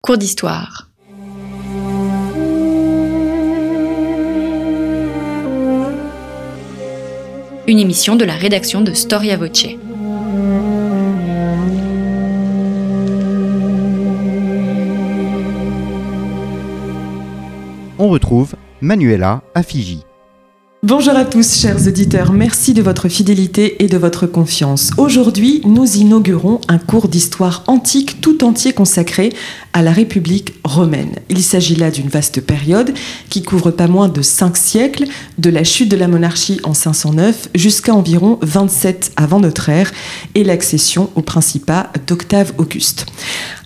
Cours d'histoire. Une émission de la rédaction de Storia Voce. On retrouve Manuela à Fiji. Bonjour à tous, chers auditeurs. Merci de votre fidélité et de votre confiance. Aujourd'hui, nous inaugurons un cours d'histoire antique tout entier consacré à la République romaine. Il s'agit là d'une vaste période qui couvre pas moins de cinq siècles, de la chute de la monarchie en 509 jusqu'à environ 27 avant notre ère et l'accession au principat d'Octave Auguste.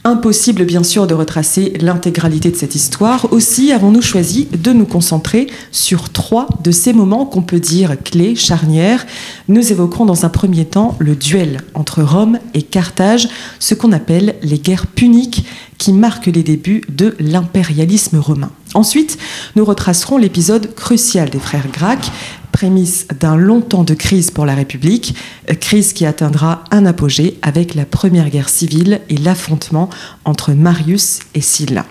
Impossible bien sûr de retracer l'intégralité de cette histoire. Aussi avons-nous choisi de nous concentrer sur trois de ces moments qu'on peut dire clés, charnières. Nous évoquerons dans un premier temps le duel entre Rome et Carthage, ce qu'on appelle les guerres puniques qui marquent les débuts de l'impérialisme romain. Ensuite, nous retracerons l'épisode crucial des frères Gracques, prémisse d'un long temps de crise pour la République, crise qui atteindra un apogée avec la première guerre civile et l'affrontement entre Marius et Sylla.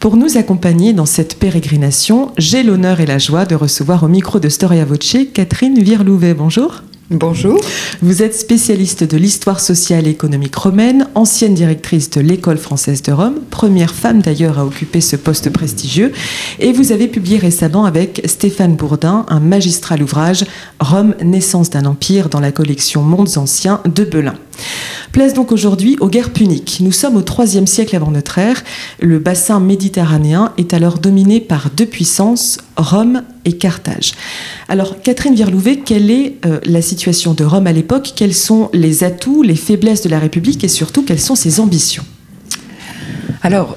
Pour nous accompagner dans cette pérégrination, j'ai l'honneur et la joie de recevoir au micro de Storia Voce Catherine Virlouvet. Bonjour. Bonjour. Vous êtes spécialiste de l'histoire sociale et économique romaine, ancienne directrice de l'École française de Rome, première femme d'ailleurs à occuper ce poste prestigieux, et vous avez publié récemment avec Stéphane Bourdin un magistral ouvrage Rome, naissance d'un empire dans la collection Mondes anciens de Belin. Place donc aujourd'hui aux guerres puniques. Nous sommes au IIIe siècle avant notre ère. Le bassin méditerranéen est alors dominé par deux puissances, Rome et Carthage. Alors, Catherine Virlouvet, quelle est euh, la situation de Rome à l'époque? Quels sont les atouts, les faiblesses de la République et surtout quelles sont ses ambitions? Alors,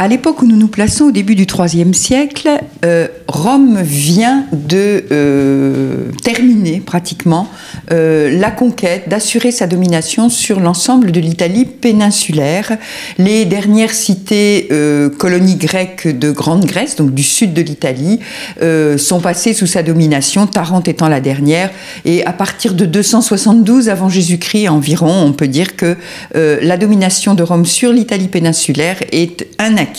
à l'époque où nous nous plaçons, au début du IIIe siècle, euh, Rome vient de euh, terminer pratiquement euh, la conquête, d'assurer sa domination sur l'ensemble de l'Italie péninsulaire. Les dernières cités colonies grecques de Grande Grèce, donc du sud de l'Italie, sont passées sous sa domination, Tarente étant la dernière. Et à partir de 272 avant Jésus-Christ environ, on peut dire que la domination de Rome sur l'Italie péninsulaire est un acquis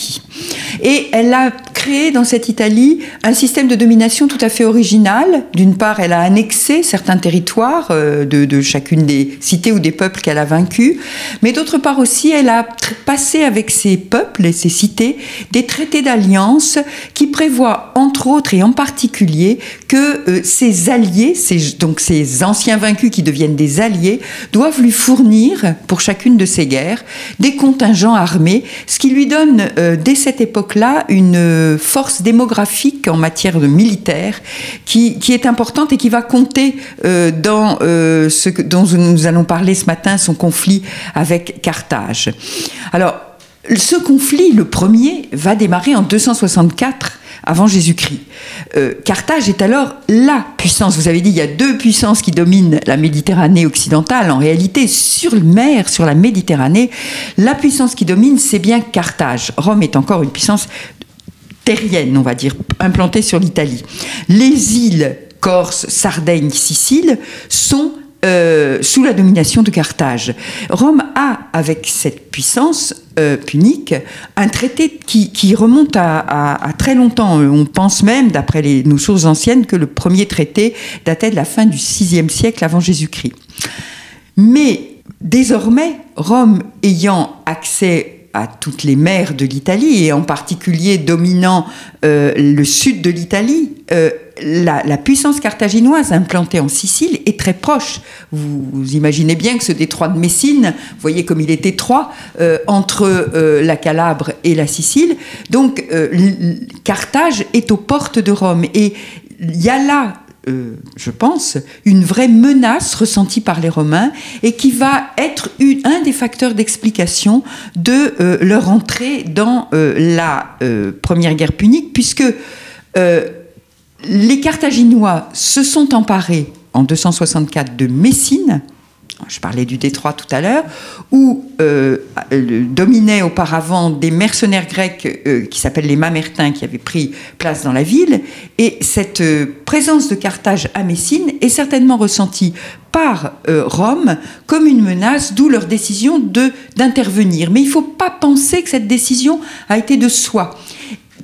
et elle a créé dans cette Italie un système de domination tout à fait original. D'une part, elle a annexé certains territoires euh, de, chacune des cités ou des peuples qu'elle a vaincus, mais d'autre part aussi, elle a passé avec ces peuples et ces cités des traités d'alliance qui prévoient, entre autres et en particulier, que euh, ces alliés, donc ces anciens vaincus qui deviennent des alliés, doivent lui fournir, pour chacune de ces guerres, des contingents armés, ce qui lui donne euh, dès cette époque-là une force démographique en matière de militaire qui, est importante et qui va compter euh, dans euh, ce dont nous allons parler ce matin, son conflit avec Carthage. Alors, ce conflit, le premier, va démarrer en 264 avant Jésus-Christ. Euh, Carthage est alors la puissance. Vous avez dit, il y a deux puissances qui dominent la Méditerranée occidentale. En réalité, sur mer, sur la Méditerranée, la puissance qui domine, c'est bien Carthage. Rome est encore une puissance terrienne, on va dire, implantée sur l'Italie. Les îles Corse, Sardaigne, Sicile sont euh, sous la domination de Carthage. Rome a, avec cette puissance euh, punique, un traité qui, remonte à, très longtemps. On pense même, d'après nos sources anciennes, que le premier traité datait de la fin du VIe siècle avant Jésus-Christ. Mais désormais, Rome ayant accès à toutes les mers de l'Italie et en particulier dominant euh, le sud de l'Italie, la, puissance carthaginoise implantée en Sicile est très proche. Vous, imaginez bien que ce détroit de Messine, vous voyez comme il est étroit euh, entre la Calabre et la Sicile. Donc Carthage est aux portes de Rome et il y a là euh, je pense, une vraie menace ressentie par les Romains et qui va être un des facteurs d'explication de euh, leur entrée dans euh, la première guerre punique, puisque les Carthaginois se sont emparés en 264 de Messine, je parlais du détroit tout à l'heure, où euh, dominaient auparavant des mercenaires grecs euh, qui s'appellent les Mamertins, qui avaient pris place dans la ville. Et cette euh, présence de Carthage à Messine est certainement ressentie par Rome comme une menace, d'où leur décision de d'intervenir. Mais il ne faut pas penser que cette décision a été de soi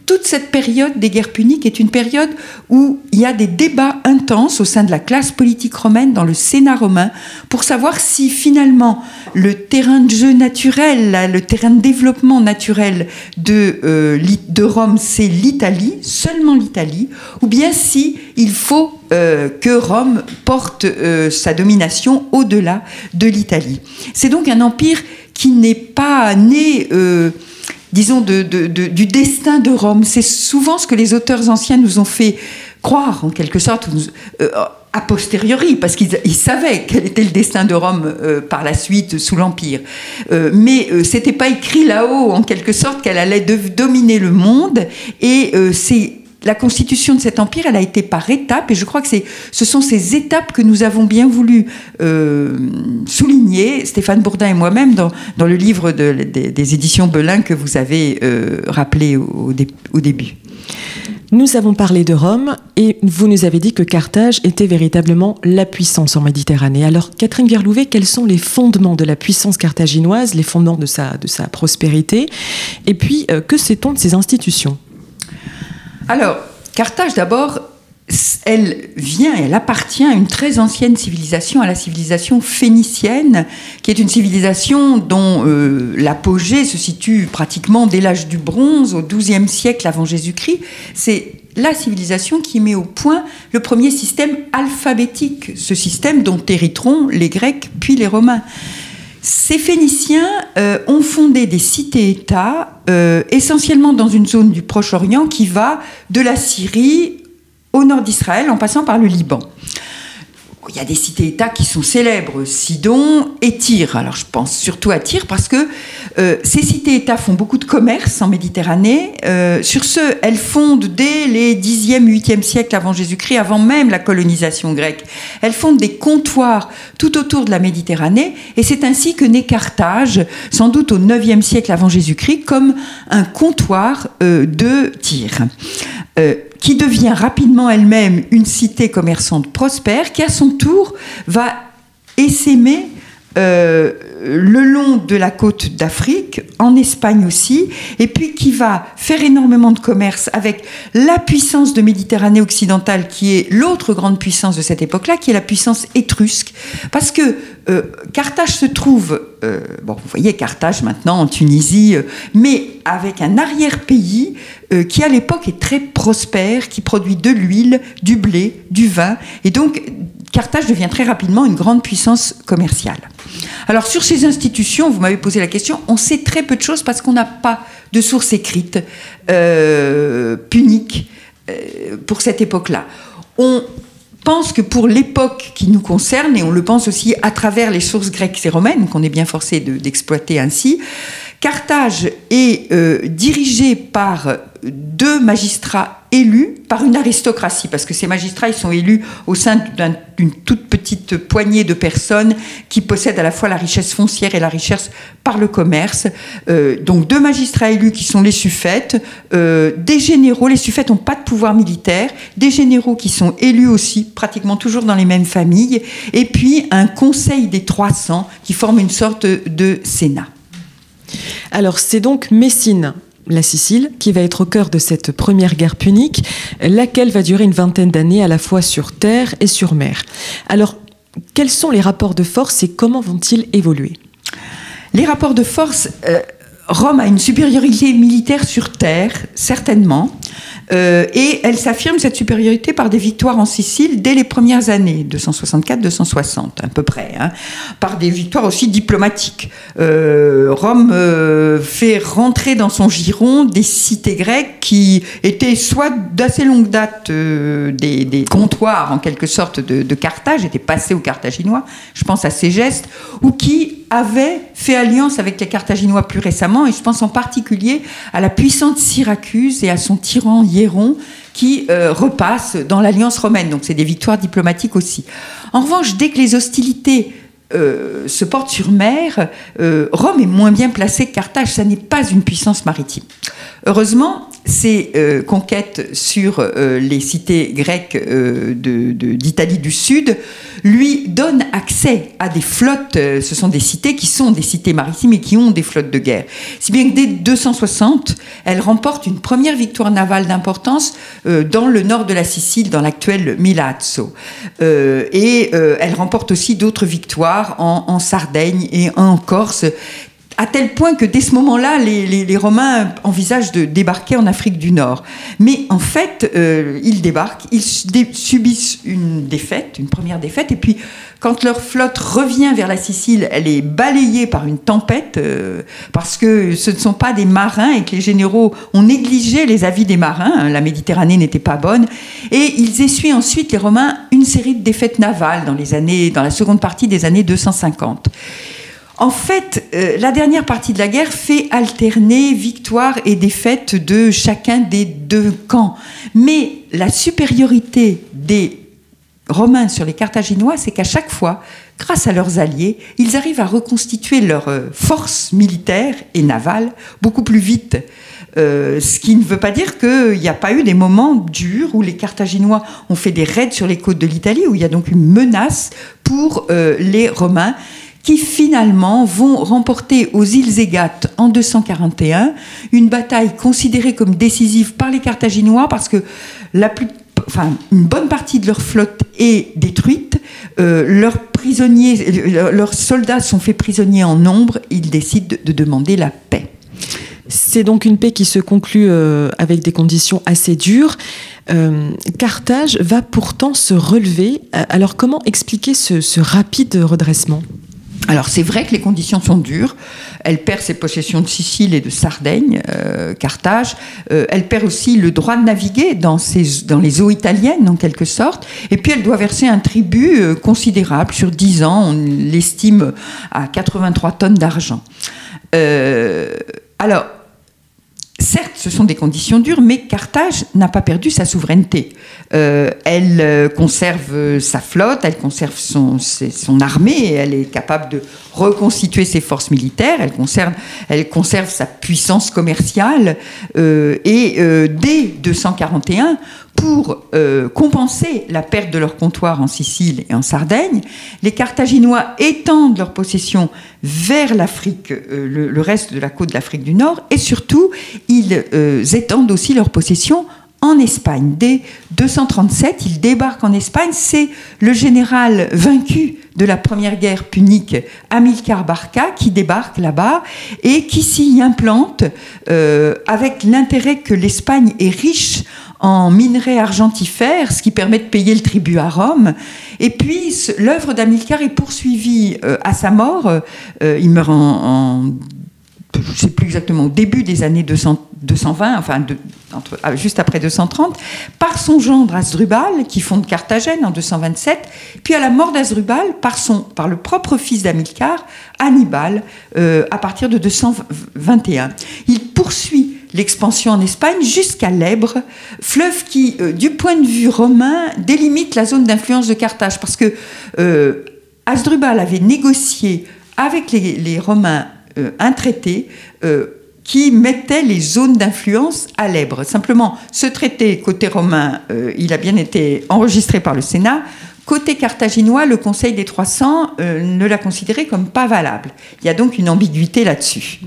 toute cette période des guerres puniques est une période où il y a des débats intenses au sein de la classe politique romaine, dans le Sénat romain, pour savoir si finalement le terrain de jeu naturel, le terrain de développement naturel de, euh, de Rome, c'est l'Italie, seulement l'Italie, ou bien si il faut euh, que Rome porte euh, sa domination au-delà de l'Italie. C'est donc un empire qui n'est pas né disons, du destin de Rome. C'est souvent ce que les auteurs anciens nous ont fait croire, en quelque sorte, euh, a posteriori, parce qu'ils savaient quel était le destin de Rome euh, par la suite sous l'Empire. Euh, mais c'était pas écrit là-haut, en quelque sorte, qu'elle allait dominer le monde. Et c'est la constitution de cet empire, elle a été par étapes, et je crois que ce sont ces étapes que nous avons bien voulu euh, souligner, Stéphane Bourdin et moi-même, dans, le livre des éditions Belin que vous avez euh, rappelé au, début. Nous avons parlé de Rome et vous nous avez dit que Carthage était véritablement la puissance en Méditerranée. Alors, Catherine Verlouvet, quels sont les fondements de la puissance carthaginoise, les fondements de sa, prospérité? Et puis, euh, que sait-on de ses institutions? Alors, Carthage d'abord, elle vient, elle appartient à une très ancienne civilisation, à la civilisation phénicienne, qui est une civilisation dont euh, l'apogée se situe pratiquement dès l'âge du bronze, au XIIe siècle avant Jésus-Christ. C'est la civilisation qui met au point le premier système alphabétique, ce système dont hériteront les Grecs puis les Romains. Ces Phéniciens euh, ont fondé des cités-États, euh, essentiellement dans une zone du Proche-Orient qui va de la Syrie au nord d'Israël en passant par le Liban il y a des cités-États qui sont célèbres, Sidon et Tyr. Alors je pense surtout à Tyr parce que euh, ces cités-États font beaucoup de commerce en Méditerranée. Euh, sur ce, elles fondent dès les 10e, 8e siècles avant Jésus-Christ, avant même la colonisation grecque. Elles fondent des comptoirs tout autour de la Méditerranée et c'est ainsi que naît Carthage, sans doute au 9e siècle avant Jésus-Christ, comme un comptoir euh, de Tyr qui devient rapidement elle-même une cité commerçante prospère, qui à son tour va essaimer euh, le long de la côte d'Afrique, en Espagne aussi, et puis qui va faire énormément de commerce avec la puissance de Méditerranée occidentale, qui est l'autre grande puissance de cette époque-là, qui est la puissance étrusque. Parce que euh, Carthage se trouve, euh, bon, vous voyez Carthage maintenant en Tunisie, mais avec un arrière-pays qui à l'époque est très prospère, qui produit de l'huile, du blé, du vin, et donc Carthage devient très rapidement une grande puissance commerciale. Alors sur ces institutions, vous m'avez posé la question, on sait très peu de choses parce qu'on n'a pas de sources écrites euh, puniques euh, pour cette époque-là. On pense que pour l'époque qui nous concerne, et on le pense aussi à travers les sources grecques et romaines, qu'on est bien forcé d'exploiter ainsi, Carthage est euh, dirigé par deux magistrats élus par une aristocratie, parce que ces magistrats, ils sont élus au sein d'une toute petite poignée de personnes qui possèdent à la fois la richesse foncière et la richesse par le commerce. Euh, donc deux magistrats élus qui sont les suffètes, euh, des généraux, les suffètes n'ont pas de pouvoir militaire, des généraux qui sont élus aussi, pratiquement toujours dans les mêmes familles, et puis un conseil des 300 qui forme une sorte de sénat. Alors c'est donc Messine, la Sicile, qui va être au cœur de cette première guerre punique, laquelle va durer une vingtaine d'années à la fois sur terre et sur mer. Alors quels sont les rapports de force et comment vont-ils évoluer? Les rapports de force, euh, Rome a une supériorité militaire sur terre, certainement. Euh, et elle s'affirme cette supériorité par des victoires en Sicile dès les premières années, 264-260 à peu près, hein, par des victoires aussi diplomatiques. Euh, Rome euh, fait rentrer dans son giron des cités grecques qui étaient soit d'assez longue date des, comptoirs en quelque sorte de, Carthage, étaient passés aux Carthaginois, je pense à ces gestes, ou qui avaient fait alliance avec les Carthaginois plus récemment, et je pense en particulier à la puissante Syracuse et à son tyran Qui euh, repasse dans l'alliance romaine. Donc c'est des victoires diplomatiques aussi. En revanche, dès que les hostilités se porte sur mer, Rome est moins bien placée que Carthage. Ça n'est pas une puissance maritime. Heureusement, ces euh, conquêtes sur euh, les cités grecques euh, d'Italie du Sud lui donnent accès à des flottes. ce sont des cités qui sont des cités maritimes et qui ont des flottes de guerre. Si bien que dès 260, elle remporte une première victoire navale d'importance dans le nord de la Sicile, dans l'actuel Milazzo. et elle remporte aussi d'autres victoires en Sardaigne et en Corse à tel point que dès ce moment-là, les, Romains envisagent de débarquer en Afrique du Nord. Mais en fait, euh, ils débarquent, ils subissent une défaite, une première défaite, et puis quand leur flotte revient vers la Sicile, elle est balayée par une tempête, euh, parce que ce ne sont pas des marins et que les généraux ont négligé les avis des marins, hein, la Méditerranée n'était pas bonne, et ils essuient ensuite, les Romains, une série de défaites navales dans, les années, dans la seconde partie des années 250. En fait, euh, la dernière partie de la guerre fait alterner victoire et défaite de chacun des deux camps. Mais la supériorité des Romains sur les Carthaginois, c'est qu'à chaque fois, grâce à leurs alliés, ils arrivent à reconstituer leur euh, force militaire et navale beaucoup plus vite. Euh, ce qui ne veut pas dire qu'il n'y a pas eu des moments durs où les Carthaginois ont fait des raids sur les côtes de l'Italie, où il y a donc une menace pour les Romains qui finalement vont remporter aux îles Égates en 241 une bataille considérée comme décisive par les Carthaginois parce que la plus, enfin, une bonne partie de leur flotte est détruite, euh, leurs prisonniers, leurs soldats sont faits prisonniers en nombre, ils décident de demander la paix. C'est donc une paix qui se conclut euh, avec des conditions assez dures. Euh, Carthage va pourtant se relever. Alors comment expliquer ce rapide redressement? Alors c'est vrai que les conditions sont dures. Elle perd ses possessions de Sicile et de Sardaigne, euh, Carthage. Euh, elle perd aussi le droit de naviguer dans, les eaux italiennes, en quelque sorte. Et puis elle doit verser un tribut euh, considérable. Sur 10 ans, on l'estime à 83 tonnes d'argent. alors, ce sont des conditions dures, mais Carthage n'a pas perdu sa souveraineté. Euh, elle euh, conserve sa flotte, elle conserve son, armée, elle est capable de reconstituer ses forces militaires, elle conserve, sa puissance commerciale. Euh, et dès 241, pour compenser la perte de leur comptoir en Sicile et en Sardaigne, les Carthaginois étendent leur possession vers l'Afrique, le, le, reste de la côte de l'Afrique du Nord, et surtout, ils étendent aussi leur possession en Espagne. Dès 237, il débarque en Espagne. C'est le général vaincu de la première guerre punique, Amilcar Barca, qui débarque là-bas et qui s'y implante euh, avec l'intérêt que l'Espagne est riche en minerais argentifères, ce qui permet de payer le tribut à Rome. Et puis, l'œuvre d'Amilcar est poursuivie euh, à sa mort. Euh, il meurt en, je ne sais plus exactement, au début des années 220, enfin ah, juste après 230, par son gendre Asdrubal, qui fonde Carthagène en 227, puis à la mort d'Asdrubal, par, par le propre fils d'Amilcar, Hannibal, euh, à partir de 221. Il poursuit l'expansion en Espagne jusqu'à l'Ebre, fleuve qui, euh, du point de vue romain, délimite la zone d'influence de Carthage, parce que euh, Asdrubal avait négocié avec les Romains euh, un traité qui mettait les zones d'influence à l'Ebre. Simplement, ce traité, côté romain, il a bien été enregistré par le Sénat. Côté carthaginois, le Conseil des 300 ne l'a considéré comme pas valable. Il y a donc une ambiguïté là-dessus.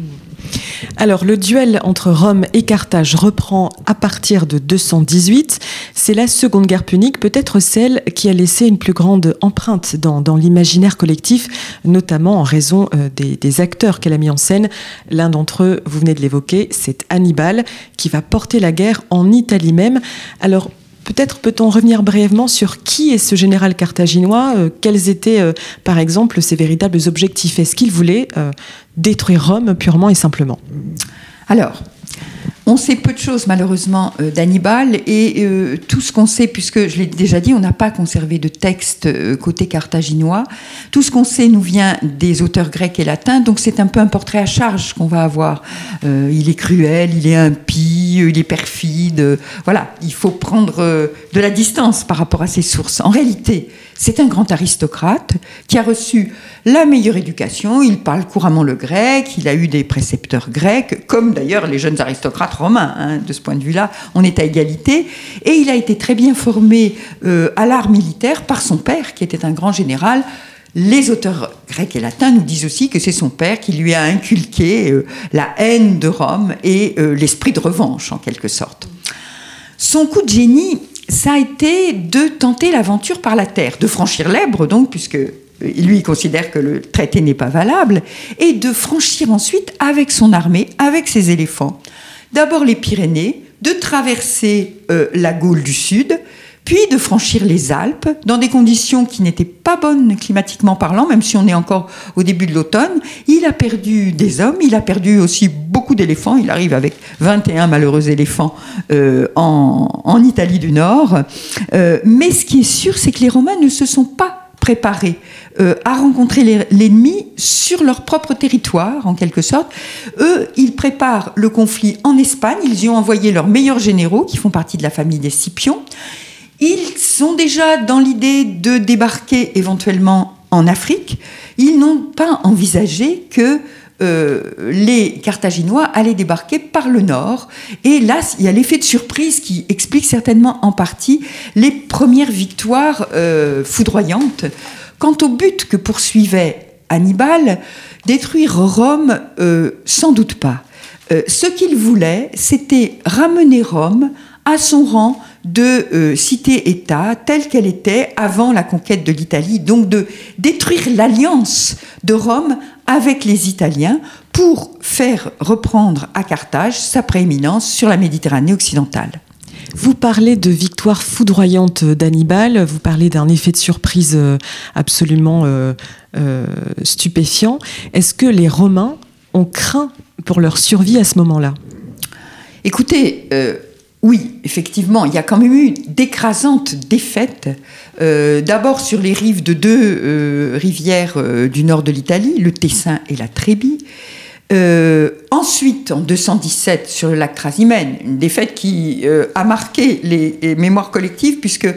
Alors, le duel entre Rome et Carthage reprend à partir de 218. C'est la Seconde Guerre punique, peut-être celle qui a laissé une plus grande empreinte dans, l'imaginaire collectif, notamment en raison euh, des, acteurs qu'elle a mis en scène. L'un d'entre eux, vous venez de l'évoquer, c'est Hannibal, qui va porter la guerre en Italie même. Alors, Peut-être peut-on revenir brièvement sur qui est ce général carthaginois, euh, quels étaient euh, par exemple ses véritables objectifs? Est-ce qu'il voulait euh, détruire Rome purement et simplement? Alors, on sait peu de choses malheureusement d'Hannibal et tout ce qu'on sait, puisque je l'ai déjà dit, on n'a pas conservé de texte côté carthaginois, tout ce qu'on sait nous vient des auteurs grecs et latins, donc c'est un peu un portrait à charge qu'on va avoir. il est cruel, il est impie, il est perfide. Voilà, il faut prendre de la distance par rapport à ses sources. En réalité, c'est un grand aristocrate qui a reçu la meilleure éducation. Il parle couramment le grec, il a eu des précepteurs grecs, comme d'ailleurs les jeunes aristocrates romains. Hein. de ce point de vue-là, on est à égalité. Et il a été très bien formé à l'art militaire par son père, qui était un grand général les auteurs grecs et latins nous disent aussi que c'est son père qui lui a inculqué euh, la haine de Rome et euh, l'esprit de revanche, en quelque sorte. Son coup de génie, ça a été de tenter l'aventure par la terre, de franchir l'Ebre, donc, puisque euh, lui considère que le traité n'est pas valable, et de franchir ensuite avec son armée, avec ses éléphants, d'abord les Pyrénées, de traverser la Gaule du Sud, puis de franchir les Alpes dans des conditions qui n'étaient pas bonnes climatiquement parlant, même si on est encore au début de l'automne. Il a perdu des hommes, il a perdu aussi beaucoup d'éléphants. Il arrive avec 21 malheureux éléphants euh, en, Italie du Nord. Euh, mais ce qui est sûr, c'est que les Romains ne se sont pas préparés euh, à rencontrer l'ennemi sur leur propre territoire, en quelque sorte. Eux, ils préparent le conflit en Espagne. Ils y ont envoyé leurs meilleurs généraux, qui font partie de la famille des Scipions. Ils sont déjà dans l'idée de débarquer éventuellement en Afrique. Ils n'ont pas envisagé que euh, les Carthaginois allaient débarquer par le nord. Et là, il y a l'effet de surprise qui explique certainement en partie les premières victoires euh, foudroyantes. Quant au but que poursuivait Hannibal, détruire Rome, euh, sans doute pas. ce qu'il voulait, c'était ramener Rome à son rang de euh, cité-État telle qu'elle était avant la conquête de l'Italie, donc de détruire l'alliance de Rome avec les Italiens pour faire reprendre à Carthage sa prééminence sur la Méditerranée occidentale. Vous parlez de victoire foudroyante d'Hannibal, vous parlez d'un effet de surprise euh, absolument euh, stupéfiant. Est-ce que les Romains ont craint pour leur survie à ce moment-là? Écoutez, oui, effectivement, il y a quand même eu d'écrasantes défaites. Euh, d'abord sur les rives de deux euh, rivières euh, du nord de l'Italie, le Tessin et la Trébie. ensuite, en 217, sur le lac Trasimène, une défaite qui a marqué les, mémoires collectives, puisque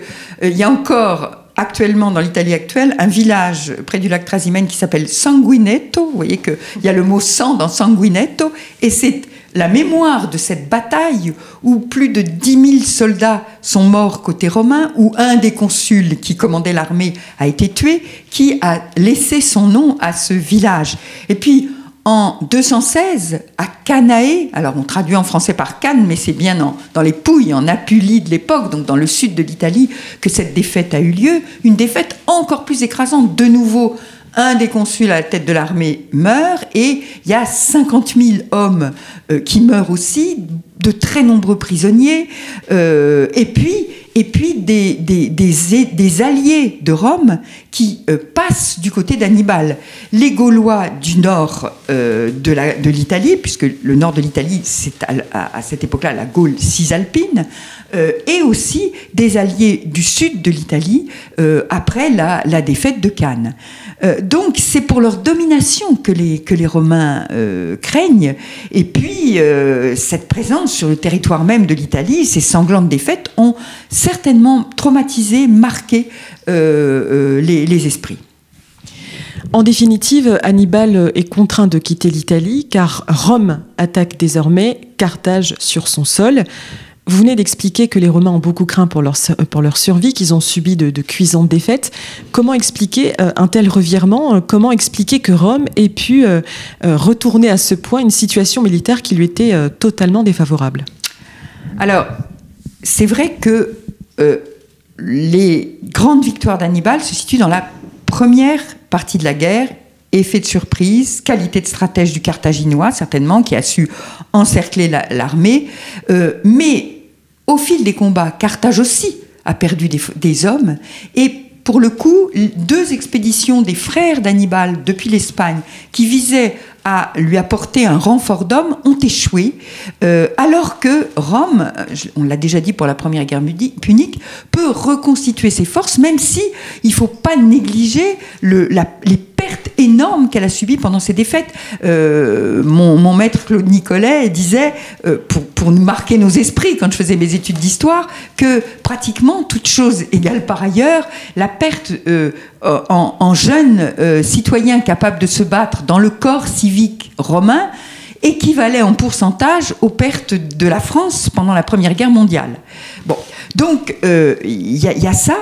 il y a encore actuellement dans l'Italie actuelle un village près du lac Trasimène qui s'appelle Sanguinetto. Vous voyez qu'il y a le mot sang dans Sanguinetto, et c'est la mémoire de cette bataille où plus de 10 000 soldats sont morts côté romain, où un des consuls qui commandait l'armée a été tué, qui a laissé son nom à ce village. Et puis, en 216, à Canae, alors on traduit en français par Cannes, mais c'est bien dans les Pouilles, en Apulie de l'époque, donc dans le sud de l'Italie, que cette défaite a eu lieu. Une défaite encore plus écrasante, de nouveau un des consuls à la tête de l'armée meurt et il y a 50 000 hommes euh, qui meurent aussi, de très nombreux prisonniers, euh, et puis, et puis des, des, alliés de Rome qui euh, passent du côté d'Hannibal. Les Gaulois du nord de l'Italie, puisque le nord de l'Italie, c'est à, à, cette époque-là la Gaule cisalpine, et aussi des alliés du sud de l'Italie après la, la, défaite de Cannes. Euh, donc c'est pour leur domination que les, que les Romains euh, craignent. Et puis euh, cette présence sur le territoire même de l'Italie, ces sanglantes défaites ont certainement traumatisé, marqué les, les esprits. En définitive, Hannibal est contraint de quitter l'Italie car Rome attaque désormais Carthage sur son sol. Vous venez d'expliquer que les Romains ont beaucoup craint pour leur, pour leur survie, qu'ils ont subi de, cuisantes défaites. Comment expliquer euh, un tel revirement? Comment expliquer que Rome ait pu euh, euh, retourner à ce point une situation militaire qui lui était totalement défavorable? Alors, c'est vrai que les grandes victoires d'Hannibal se situent dans la première partie de la guerre effet de surprise, qualité de stratège du Carthaginois, certainement, qui a su encercler l'armée. mais au fil des combats, Carthage aussi a perdu des, hommes. Et pour le coup, deux expéditions des frères d'Hannibal depuis l'Espagne qui visaient à lui apporter un renfort d'hommes ont échoué, euh, alors que Rome, on l'a déjà dit pour la première guerre punique, peut reconstituer ses forces, même si il ne faut pas négliger les énormes qu'elle a subies pendant ses défaites. Euh, mon, maître Claude Nicolet disait, euh, pour, pour, marquer nos esprits quand je faisais mes études d'histoire, que pratiquement toute chose égale par ailleurs, la perte en, en, jeunes citoyens capables de se battre dans le corps civique romain équivalait en pourcentage aux pertes de la France pendant la Première Guerre mondiale. Bon, donc il y, y, a ça.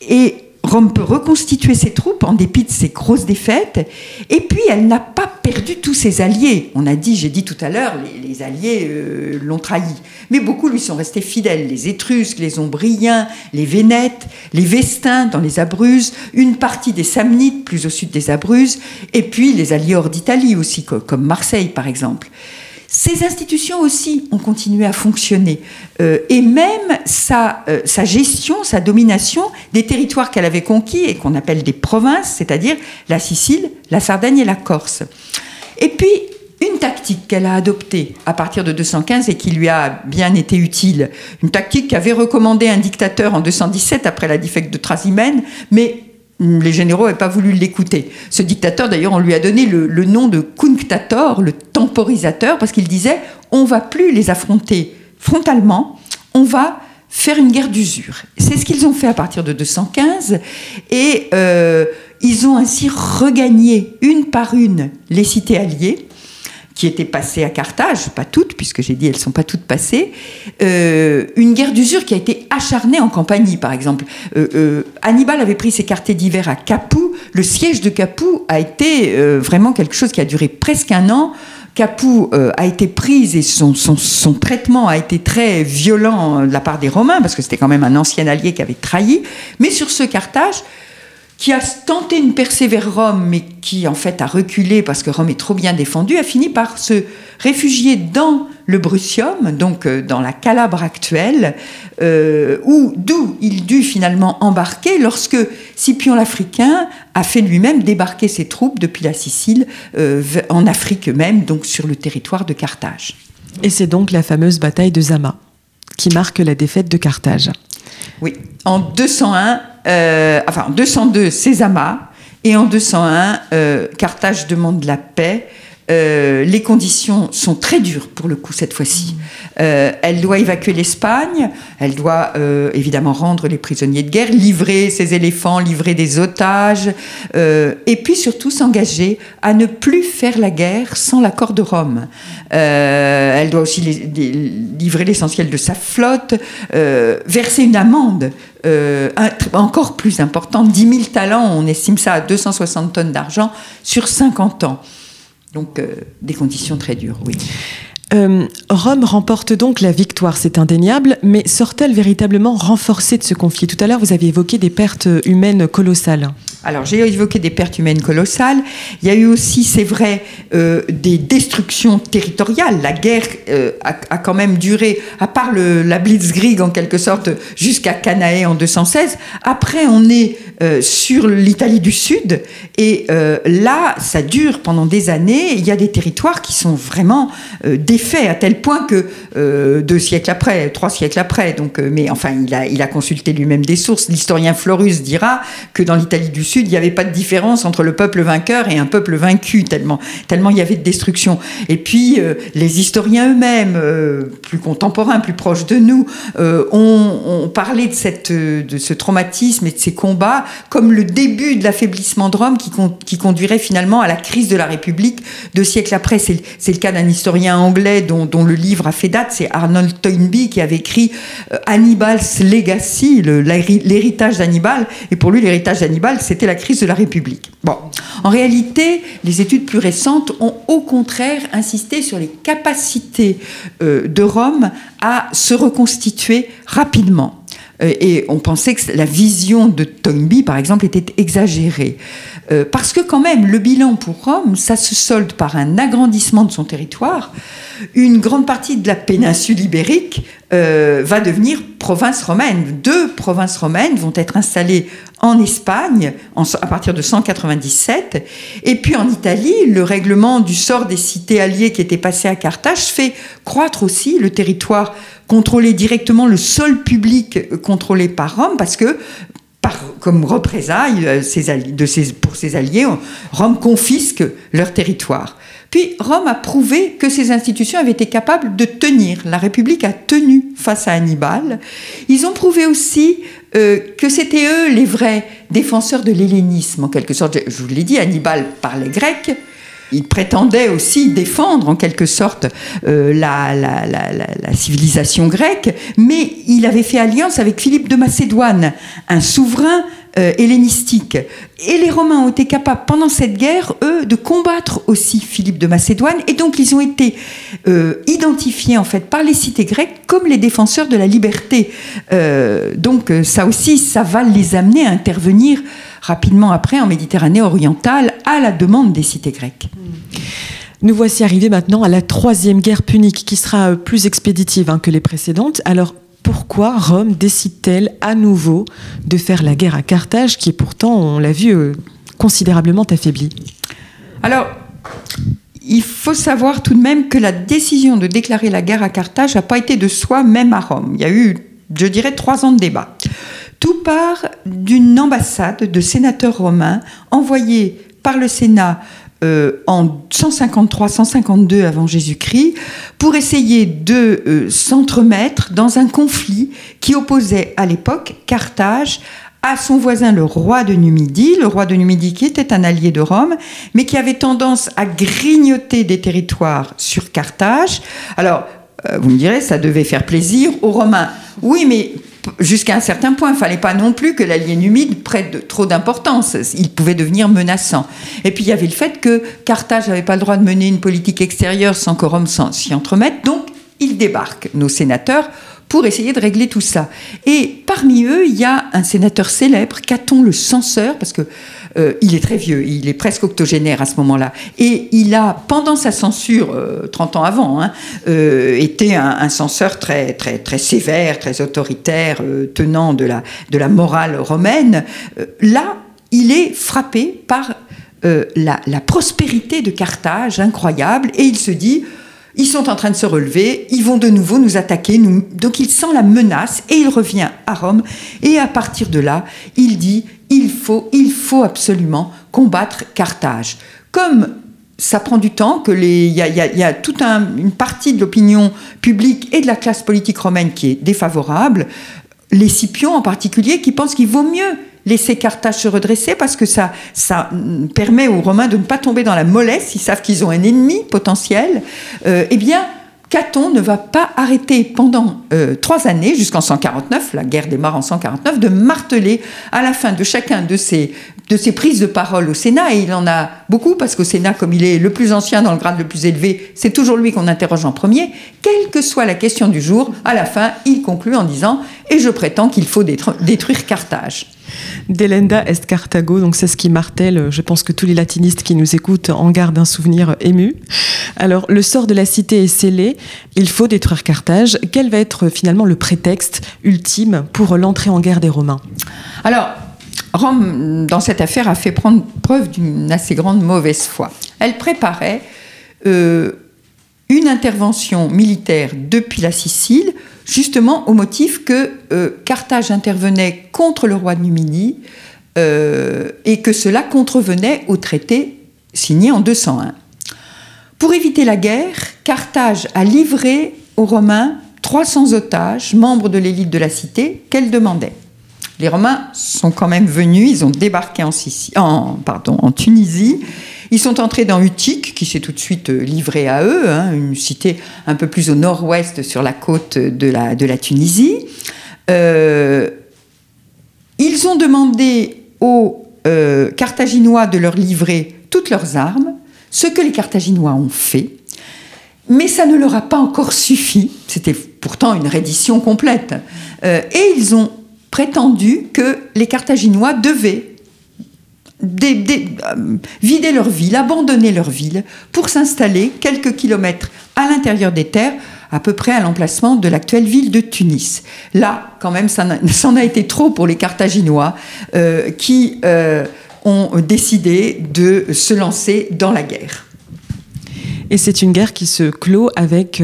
Et Rome peut reconstituer ses troupes en dépit de ses grosses défaites, et puis elle n'a pas perdu tous ses alliés. On a dit, j'ai dit tout à l'heure, les, alliés euh, l'ont trahi, mais beaucoup lui sont restés fidèles. Les Étrusques, les Ombriens, les Vénètes, les Vestins dans les Abruzes, une partie des Samnites plus au sud des Abruzes, et puis les alliés hors d'Italie aussi, comme Marseille par exemple. Ces institutions aussi ont continué à fonctionner. Euh, et même sa, euh, sa, gestion, sa domination des territoires qu'elle avait conquis et qu'on appelle des provinces, c'est-à-dire la Sicile, la Sardaigne et la Corse. Et puis, une tactique qu'elle a adoptée à partir de 215 et qui lui a bien été utile, une tactique qu'avait recommandée un dictateur en 217 après la défaite de Trasimène, mais les généraux n'avaient pas voulu l'écouter. Ce dictateur, d'ailleurs, on lui a donné le, nom de cunctator, le temporisateur, parce qu'il disait on va plus les affronter frontalement, on va faire une guerre d'usure. C'est ce qu'ils ont fait à partir de 215, et euh, ils ont ainsi regagné une par une les cités alliées qui étaient passées à Carthage, pas toutes, puisque j'ai dit elles ne sont pas toutes passées, euh, une guerre d'usure qui a été acharnée en Campanie, par exemple. Euh, euh, Hannibal avait pris ses quartiers d'hiver à Capoue. Le siège de Capoue a été vraiment quelque chose qui a duré presque un an. Capoue a été prise et son, son, son, traitement a été très violent de la part des Romains, parce que c'était quand même un ancien allié qui avait trahi. Mais sur ce Carthage, qui a tenté une percée vers Rome, mais qui en fait a reculé parce que Rome est trop bien défendue, a fini par se réfugier dans le Brutium, donc euh, dans la Calabre actuelle, euh, où d'où il dut finalement embarquer lorsque Scipion l'Africain a fait lui-même débarquer ses troupes depuis la Sicile euh, en Afrique même, donc sur le territoire de Carthage. Et c'est donc la fameuse bataille de Zama qui marque la défaite de Carthage. Oui, en 201, euh, enfin en 202, c'est Zama, et en 201, euh, Carthage demande la paix. Euh, les conditions sont très dures pour le coup cette fois-ci. Euh, elle doit évacuer l'Espagne, elle doit euh, évidemment rendre les prisonniers de guerre, livrer ses éléphants, livrer des otages, et puis surtout s'engager à ne plus faire la guerre sans l'accord de Rome. elle doit aussi livrer l'essentiel de sa flotte, verser une amende encore plus importante, 10 000 talents, on estime ça à 260 tonnes d'argent sur 50 ans. Donc euh, des conditions très dures, oui. Euh, Rome remporte donc la victoire, c'est indéniable, mais sort-elle véritablement renforcée de ce conflit? Tout à l'heure, vous aviez évoqué des pertes humaines colossales. Alors, j'ai évoqué des pertes humaines colossales. Il y a eu aussi, c'est vrai, euh, des destructions territoriales. La guerre a, quand même duré, à part la Blitzkrieg en quelque sorte, jusqu'à Canae en 216. Après, on est euh, sur l'Italie du Sud. Et euh, là, ça dure pendant des années. Il y a des territoires qui sont vraiment euh, défaits à tel point que deux siècles après, trois siècles après, donc, mais enfin, il a consulté lui-même des sources. L'historien Florus dira que dans l'Italie du Sud, il n'y avait pas de différence entre le peuple vainqueur et un peuple vaincu, tellement, tellement il y avait de destruction. Et puis, les historiens eux-mêmes, plus contemporains, plus proches de nous, ont, ont, parlé de, cette, de ce traumatisme et de ces combats comme le début de l'affaiblissement de Rome qui, qui, conduirait finalement à la crise de la République deux siècles après. C'est le cas d'un historien anglais dont, dont, le livre a fait date, c'est Arnold Toynbee qui avait écrit euh, Hannibal's Legacy, l'héritage d'Hannibal, et pour lui l'héritage d'Hannibal c'était la crise de la République. Bon, en réalité, les études plus récentes ont au contraire insisté sur les capacités euh, de Rome à se reconstituer rapidement. Euh, et on pensait que la vision de Toynbee, par exemple, était exagérée. Euh, parce que quand même, le bilan pour Rome, ça se solde par un agrandissement de son territoire. Une grande partie de la péninsule ibérique va devenir province romaine. Deux provinces romaines vont être installées en Espagne à partir de 197. Et puis en Italie, le règlement du sort des cités alliées qui était passé à Carthage fait croître aussi le territoire contrôlé directement, le sol public contrôlé par Rome, parce que comme représailles de pour ses alliés, Rome confisque leur territoire. Puis Rome a prouvé que ces institutions avaient été capables de tenir. La République a tenu face à Hannibal. Ils ont prouvé aussi euh, que c'était eux les vrais défenseurs de l'hellénisme, en quelque sorte. Je vous l'ai dit, Hannibal parlait grec. Il prétendait aussi défendre en quelque sorte euh, la, la, civilisation grecque, mais il avait fait alliance avec Philippe de Macédoine, un souverain euh. Et les Romains ont été capables, pendant cette guerre, eux, de combattre aussi Philippe de Macédoine. Et donc, ils ont été euh, identifiés, en fait, par les cités grecques comme les défenseurs de la liberté. Euh, donc, ça aussi, ça va les amener à intervenir rapidement après en Méditerranée orientale à la demande des cités grecques. Nous voici arrivés maintenant à la troisième guerre punique qui sera plus expéditive hein, que les précédentes. Alors pourquoi Rome décide-t-elle à nouveau de faire la guerre à Carthage, qui est pourtant, on l'a vu, euh, considérablement affaiblie? Alors, il faut savoir tout de même que la décision de déclarer la guerre à Carthage n'a pas été de soi, même à Rome. Il y a eu, je dirais, trois ans de débat. Tout part d'une ambassade de sénateurs romains envoyée par le Sénat euh, en 153-152 avant Jésus-Christ pour essayer de euh, s'entremettre dans un conflit qui opposait à l'époque Carthage à son voisin le roi de Numidie, le roi de Numidie qui était un allié de Rome, mais qui avait tendance à grignoter des territoires sur Carthage. Alors, euh, vous me direz, ça devait faire plaisir aux Romains. Oui, mais jusqu'à un certain point. Il ne fallait pas non plus que l'allié humide prête trop d'importance. Il pouvait devenir menaçant. Et puis il y avait le fait que Carthage n'avait pas le droit de mener une politique extérieure sans que Rome s'y entremette. Donc ils débarquent, nos sénateurs, pour essayer de régler tout ça. Et parmi eux, il y a un sénateur célèbre, Caton le censeur, parce que euh, il est très vieux, il est presque octogénaire à ce moment-là. Et il a, pendant sa censure, 30 euh, ans avant, hein, euh, été un, censeur très, très, très sévère, très autoritaire, tenant de la, de la morale romaine. là, il est frappé par la, la prospérité de Carthage, incroyable, et il se dit, ils sont en train de se relever, ils vont de nouveau nous attaquer, donc il sent la menace et il revient à Rome et à partir de là, il dit il faut, il faut absolument combattre Carthage. Comme ça prend du temps, que les, il y a, toute une partie de l'opinion publique et de la classe politique romaine qui est défavorable, les Scipions en particulier, qui pensent qu'il vaut mieux laisser Carthage se redresser parce que ça, ça permet aux Romains de ne pas tomber dans la mollesse, ils savent qu'ils ont un ennemi potentiel, euh, eh bien, Caton ne va pas arrêter pendant euh, trois années, jusqu'en 149, la guerre démarre en 149, de marteler à la fin de chacun de ses, de ses prises de parole au Sénat, et il en a beaucoup, parce qu'au Sénat, comme il est le plus ancien dans le grade le plus élevé, c'est toujours lui qu'on interroge en premier, quelle que soit la question du jour, à la fin, il conclut en disant « Et je prétends qu'il faut détruire Carthage ». Delenda est Carthago, donc c'est ce qui martèle, je pense que tous les latinistes qui nous écoutent en gardent un souvenir ému. Alors, le sort de la cité est scellé, il faut détruire Carthage. Quel va être finalement le prétexte ultime pour l'entrée en guerre des Romains? Alors, Rome, dans cette affaire, a fait prendre preuve d'une assez grande mauvaise foi. Elle préparait euh, une intervention militaire depuis la Sicile justement au motif que euh, Carthage intervenait contre le roi de Numidie euh, et que cela contrevenait au traité signé en 201. Pour éviter la guerre, Carthage a livré aux Romains 300 otages, membres de l'élite de la cité, qu'elle demandait. Les Romains sont quand même venus, ils ont débarqué en, Tunisie ils sont entrés dans Utique, qui s'est tout de suite euh, livré à eux, hein, une cité un peu plus au nord-ouest sur la côte de la, de la Tunisie. Euh, ils ont demandé aux euh, Carthaginois de leur livrer toutes leurs armes, ce que les Carthaginois ont fait, mais ça ne leur a pas encore suffi. C'était pourtant une reddition complète. et ils ont prétendu que les Carthaginois devaient euh, vider leur ville, abandonner leur ville, pour s'installer quelques kilomètres à l'intérieur des terres, à peu près à l'emplacement de l'actuelle ville de Tunis. Là, quand même, ça en a été trop pour les Carthaginois euh, qui euh, ont décidé de se lancer dans la guerre. Et c'est une guerre qui se clôt avec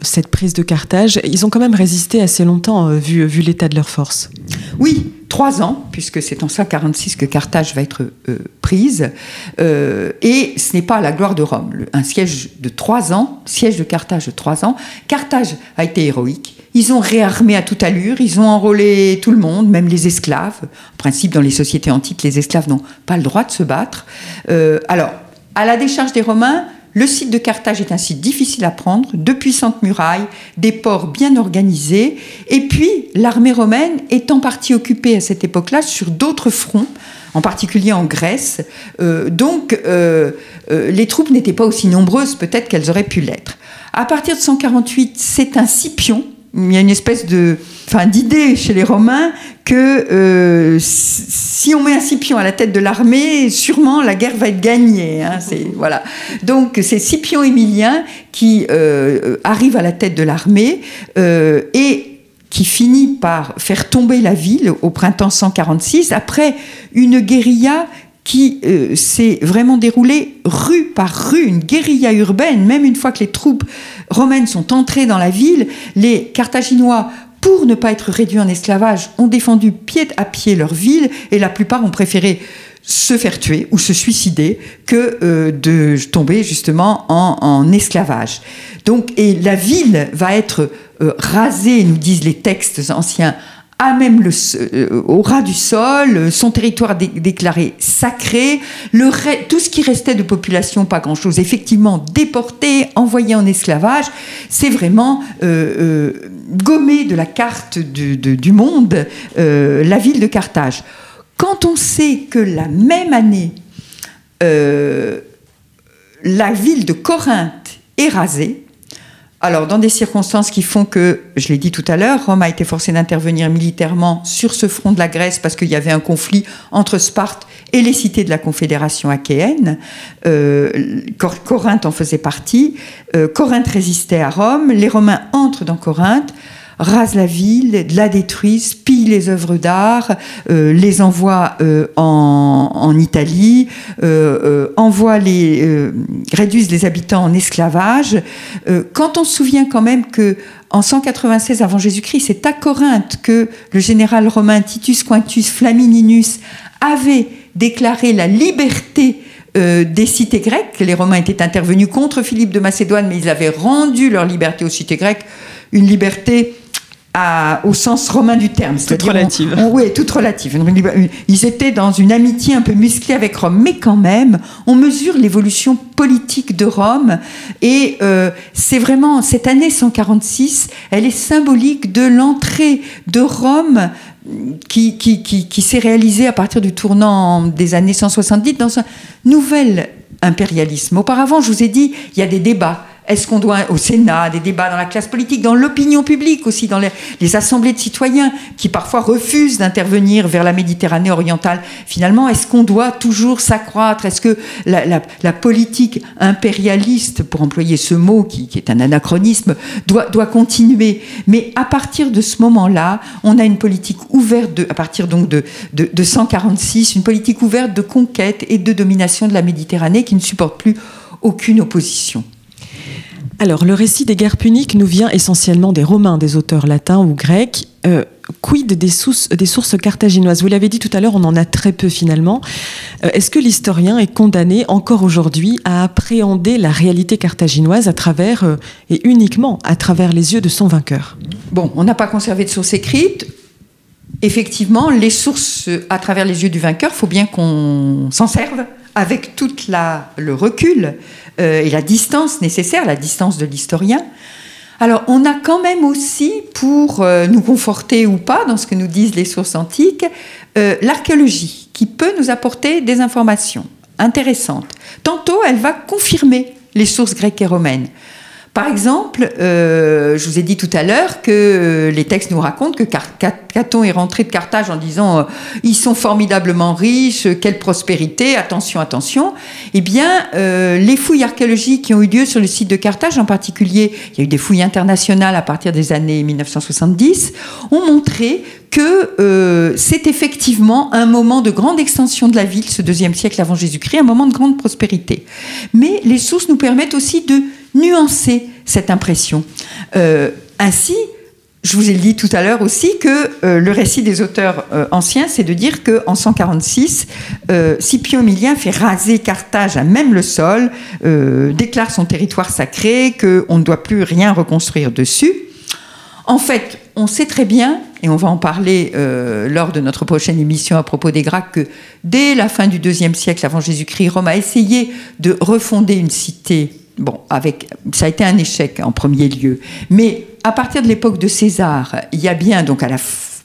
cette prise de Carthage. Ils ont quand même résisté assez longtemps, vu, vu l'état de leurs forces. Oui, trois ans, puisque c'est en 146 que Carthage va être euh, prise, euh, et ce n'est pas la gloire de Rome. un siège de trois ans, siège de Carthage de trois ans. Carthage a été héroïque. Ils ont réarmé à toute allure, ils ont enrôlé tout le monde, même les esclaves. En principe, dans les sociétés antiques, les esclaves n'ont pas le droit de se battre. Euh, alors, à la décharge des Romains, le site de Carthage est un site difficile à prendre, de puissantes murailles, des ports bien organisés, et puis l'armée romaine est en partie occupée à cette époque-là sur d'autres fronts, en particulier en Grèce. Euh, donc euh, euh, les troupes n'étaient pas aussi nombreuses peut-être qu'elles auraient pu l'être. À partir de 148, c'est un Scipion il y a une espèce de, enfin, d'idée chez les Romains que euh, si on met un Scipion à la tête de l'armée, sûrement la guerre va être gagnée. Hein, c'est, voilà. Donc c'est Scipion Émilien qui euh, arrive à la tête de l'armée euh, et qui finit par faire tomber la ville au printemps 146 après une guérilla qui euh, s'est vraiment déroulée rue par rue, une guérilla urbaine, même une fois que les troupes romaines sont entrées dans la ville, les Carthaginois, pour ne pas être réduits en esclavage, ont défendu pied à pied leur ville et la plupart ont préféré se faire tuer ou se suicider que euh, de tomber justement en, esclavage. Donc, et la ville va être euh, rasée, nous disent les textes anciens, à même le, euh, au ras du sol, son territoire déclaré sacré, tout ce qui restait de population, pas grand-chose, effectivement déporté, envoyé en esclavage, c'est vraiment euh, euh, gommé de la carte du monde la ville de Carthage. Quand on sait que la même année, la ville de Corinthe est rasée, alors, dans des circonstances qui font que, je l'ai dit tout à l'heure, Rome a été forcée d'intervenir militairement sur ce front de la Grèce parce qu'il y avait un conflit entre Sparte et les cités de la Confédération achéenne. Euh, Corinthe en faisait partie. Euh, Corinthe résistait à Rome. Les Romains entrent dans Corinthe rase la ville, la détruisent, pillent les œuvres d'art, euh, les envoient euh, en, Italie, euh, envoient les, réduisent les habitants en esclavage. quand on se souvient quand même que en 196 avant Jésus-Christ, c'est à Corinthe que le général romain Titus Quintus Flamininus avait déclaré la liberté des cités grecques. Les Romains étaient intervenus contre Philippe de Macédoine, mais ils avaient rendu leur liberté aux cités grecques, une liberté au sens romain du terme. Toute relative. oui, toute relative. Ils étaient dans une amitié un peu musclée avec Rome, mais quand même, on mesure l'évolution politique de Rome, et euh, c'est vraiment cette année 146, elle est symbolique de l'entrée de Rome qui, qui, qui, qui s'est réalisée à partir du tournant des années 170 dans un nouvel impérialisme. Auparavant, je vous ai dit, il y a des débats est-ce qu'on doit, au Sénat, des débats dans la classe politique, dans l'opinion publique aussi, dans les, assemblées de citoyens qui parfois refusent d'intervenir vers la Méditerranée orientale? Finalement, est-ce qu'on doit toujours s'accroître? Est-ce que la, politique impérialiste, pour employer ce mot qui, est un anachronisme, doit, continuer? Mais à partir de ce moment-là, on a une politique ouverte, à partir donc de 146, une politique ouverte de conquête et de domination de la Méditerranée qui ne supporte plus aucune opposition. Alors, le récit des guerres puniques nous vient essentiellement des Romains, des auteurs latins ou grecs. Euh, quid des sources, des carthaginoises? Vous l'avez dit tout à l'heure, on en a très peu finalement. Euh, est-ce que l'historien est condamné encore aujourd'hui à appréhender la réalité carthaginoise à travers, euh, et uniquement à travers les yeux de son vainqueur? Bon, on n'a pas conservé de sources écrites. Effectivement, les sources à travers les yeux du vainqueur, faut bien qu'on s'en serve avec tout le recul euh, et la distance nécessaire, la distance de l'historien. Alors, on a quand même aussi, pour euh, nous conforter ou pas dans ce que nous disent les sources antiques, euh, l'archéologie, qui peut nous apporter des informations intéressantes. Tantôt, elle va confirmer les sources grecques et romaines. Par exemple, euh, je vous ai dit tout à l'heure que euh, les textes nous racontent que Caton est rentré de Carthage en disant euh, ils sont formidablement riches, quelle prospérité, attention, attention. Eh bien, les fouilles archéologiques qui ont eu lieu sur le site de Carthage, en particulier, il y a eu des fouilles internationales à partir des années 1970, ont montré que c'est effectivement un moment de grande extension de la ville, ce deuxième siècle avant Jésus-Christ, un moment de grande prospérité. Mais les sources nous permettent aussi de nuancer cette impression. Euh, ainsi, je vous ai dit tout à l'heure aussi que euh, le récit des auteurs euh, anciens, c'est de dire qu'en 146, euh, Scipio Emilien fait raser Carthage à même le sol, déclare son territoire sacré, qu'on ne doit plus rien reconstruire dessus. En fait, on sait très bien, et on va en parler lors de notre prochaine émission à propos des Gracques, que dès la fin du deuxième siècle avant Jésus-Christ, Rome a essayé de refonder une cité. Bon, avec, ça a été un échec en premier lieu, mais à partir de l'époque de César, il y a bien, donc à la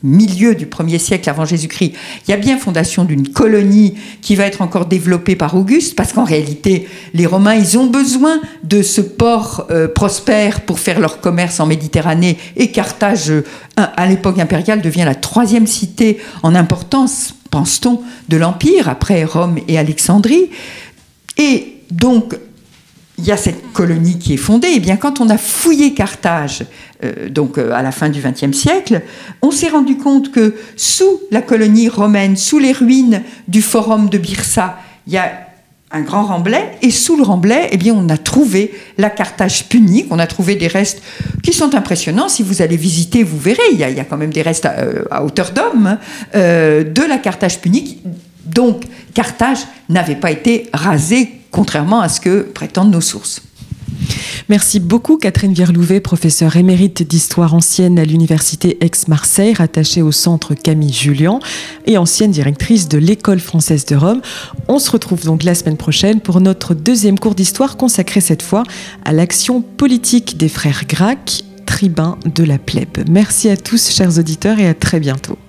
milieu du 1er siècle avant Jésus-Christ, il y a bien fondation d'une colonie qui va être encore développée par Auguste, parce qu'en réalité, les Romains, ils ont besoin de ce port euh, prospère pour faire leur commerce en Méditerranée, et Carthage, euh, à l'époque impériale, devient la troisième cité en importance, pense-t-on, de l'Empire, après Rome et Alexandrie. Et donc, il y a cette colonie qui est fondée. Et eh bien, quand on a fouillé Carthage, euh, donc euh, à la fin du XXe siècle, on s'est rendu compte que sous la colonie romaine, sous les ruines du forum de Byrsa, il y a un grand remblai, et sous le remblai, eh bien, on a trouvé la Carthage punique, on a trouvé des restes qui sont impressionnants. Si vous allez visiter, vous verrez, il y a, quand même des restes à, euh, hauteur d'homme de la Carthage punique. Donc, Carthage n'avait pas été rasée contrairement à ce que prétendent nos sources. Merci beaucoup Catherine Vierlouvet, professeure émérite d'histoire ancienne à l'université Aix-Marseille, rattachée au centre Camille Julien et ancienne directrice de l'école française de Rome. On se retrouve donc la semaine prochaine pour notre deuxième cours d'histoire consacré cette fois à l'action politique des frères Gracques, tribuns de la plèbe. Merci à tous chers auditeurs et à très bientôt.